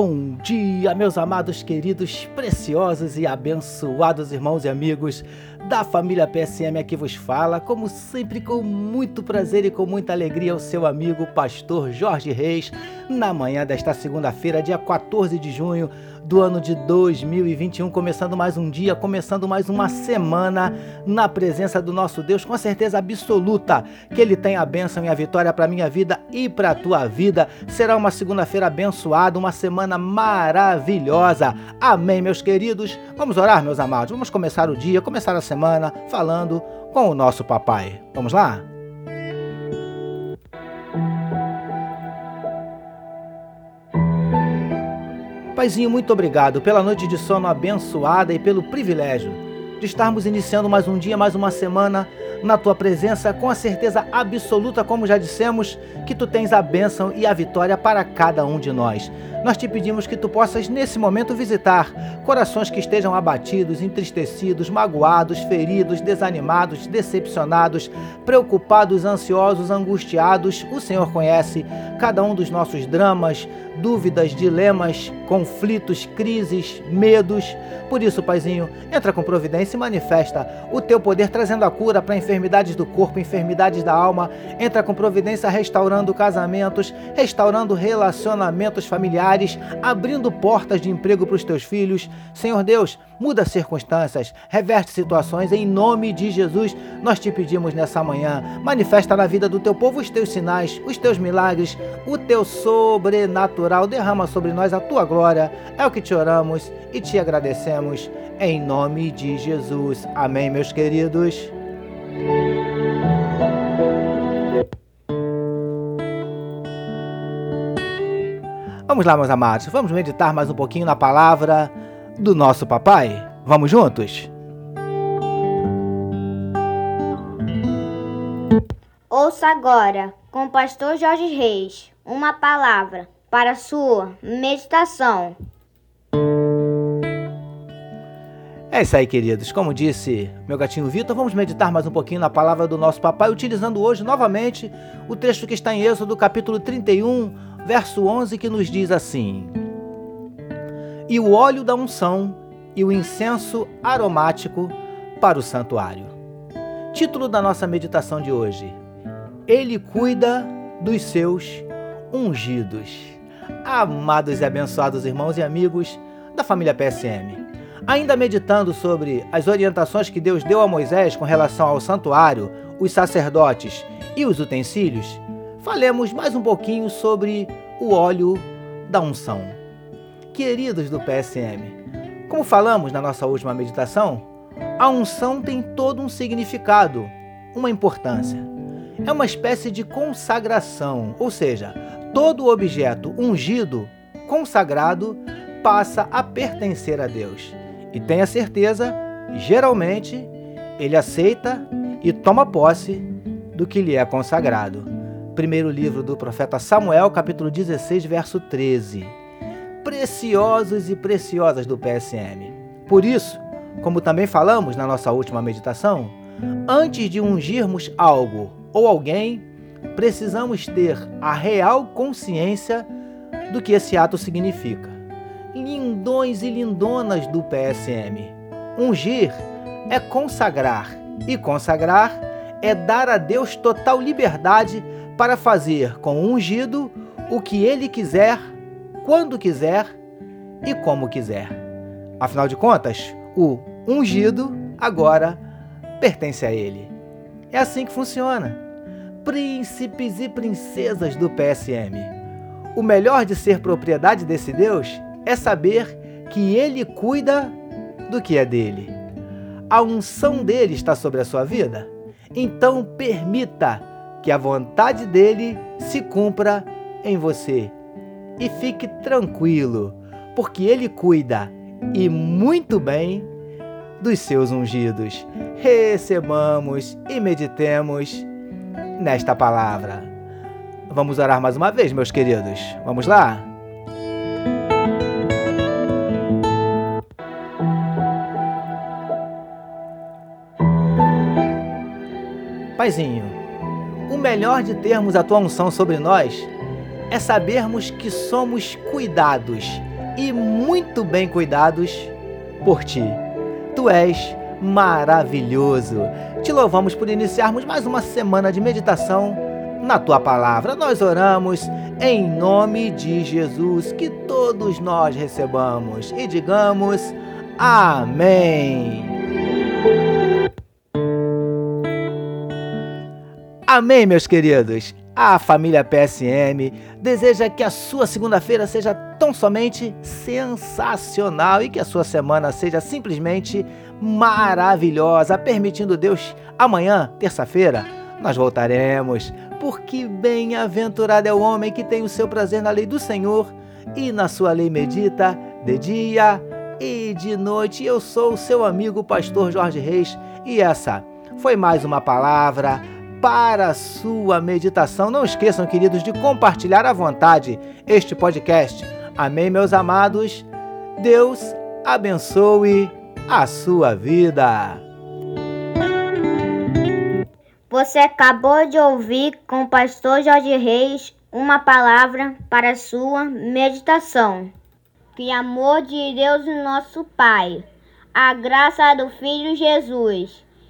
Bom dia, meus amados, queridos, preciosos e abençoados irmãos e amigos da família PSM aqui vos fala, como sempre com muito prazer e com muita alegria o seu amigo pastor Jorge Reis, na manhã desta segunda-feira, dia 14 de junho do ano de 2021, começando mais um dia, começando mais uma semana na presença do nosso Deus, com certeza absoluta que Ele tem a bênção e a vitória para minha vida e para a tua vida. Será uma segunda-feira abençoada, uma semana maravilhosa. Amém, meus queridos. Vamos orar, meus amados. Vamos começar o dia, começar a semana falando com o nosso papai. Vamos lá? Paizinho, muito obrigado pela noite de sono abençoada e pelo privilégio de estarmos iniciando mais um dia, mais uma semana na tua presença, com a certeza absoluta, como já dissemos, que tu tens a bênção e a vitória para cada um de nós. Nós te pedimos que tu possas, nesse momento, visitar corações que estejam abatidos, entristecidos, magoados, feridos, desanimados, decepcionados, preocupados, ansiosos, angustiados. O Senhor conhece cada um dos nossos dramas, dúvidas, dilemas, conflitos, crises, medos. Por isso, Paizinho, entra com providência e manifesta o teu poder trazendo a cura para enfermidades do corpo, enfermidades da alma. Entra com providência restaurando casamentos, restaurando relacionamentos familiares, abrindo portas de emprego para os teus filhos. Senhor Deus, muda circunstâncias, reverte situações em nome de Jesus. Nós te pedimos nessa manhã, manifesta na vida do teu povo os teus sinais, os teus milagres, o teu sobrenatural. Derrama sobre nós a tua glória. É o que te oramos e te agradecemos em nome de Jesus. Amém, meus queridos. Vamos lá, meus amados, vamos meditar mais um pouquinho na palavra do nosso papai? Vamos juntos? Ouça agora, com o pastor Jorge Reis, uma palavra para sua meditação. É isso aí, queridos. Como disse meu gatinho Vitor, vamos meditar mais um pouquinho na palavra do nosso papai, utilizando hoje novamente o texto que está em Êxodo, capítulo 31, verso 11, que nos diz assim: E o óleo da unção e o incenso aromático para o santuário. Título da nossa meditação de hoje: Ele cuida dos seus ungidos. Amados e abençoados irmãos e amigos da família PSM. Ainda meditando sobre as orientações que Deus deu a Moisés com relação ao santuário, os sacerdotes e os utensílios, falemos mais um pouquinho sobre o óleo da unção. Queridos do PSM, como falamos na nossa última meditação, a unção tem todo um significado, uma importância. É uma espécie de consagração, ou seja, todo objeto ungido, consagrado, passa a pertencer a Deus. E tenha certeza, geralmente, ele aceita e toma posse do que lhe é consagrado. Primeiro livro do profeta Samuel, capítulo 16, verso 13. Preciosos e preciosas do PSM. Por isso, como também falamos na nossa última meditação, antes de ungirmos algo ou alguém, precisamos ter a real consciência do que esse ato significa lindões e lindonas do PSM. Ungir é consagrar, e consagrar é dar a Deus total liberdade para fazer com o ungido o que ele quiser, quando quiser e como quiser. Afinal de contas, o ungido agora pertence a ele. É assim que funciona. Príncipes e princesas do PSM. O melhor de ser propriedade desse Deus é saber que Ele cuida do que é dele. A unção dele está sobre a sua vida? Então permita que a vontade dele se cumpra em você. E fique tranquilo, porque ele cuida e muito bem dos seus ungidos. Recebamos e meditemos nesta palavra. Vamos orar mais uma vez, meus queridos. Vamos lá? Paizinho, o melhor de termos a tua unção sobre nós é sabermos que somos cuidados, e muito bem cuidados por ti. Tu és maravilhoso. Te louvamos por iniciarmos mais uma semana de meditação na tua palavra. Nós oramos em nome de Jesus, que todos nós recebamos e digamos amém. Amém, meus queridos. A família PSM deseja que a sua segunda-feira seja tão somente sensacional e que a sua semana seja simplesmente maravilhosa, permitindo Deus amanhã, terça-feira, nós voltaremos, porque bem-aventurado é o homem que tem o seu prazer na lei do Senhor e na sua lei medita de dia e de noite. Eu sou o seu amigo pastor Jorge Reis e essa foi mais uma palavra para a sua meditação. Não esqueçam, queridos, de compartilhar à vontade este podcast. Amém, meus amados. Deus abençoe a sua vida. Você acabou de ouvir com o pastor Jorge Reis uma palavra para sua meditação. Que amor de Deus nosso Pai, a graça do Filho Jesus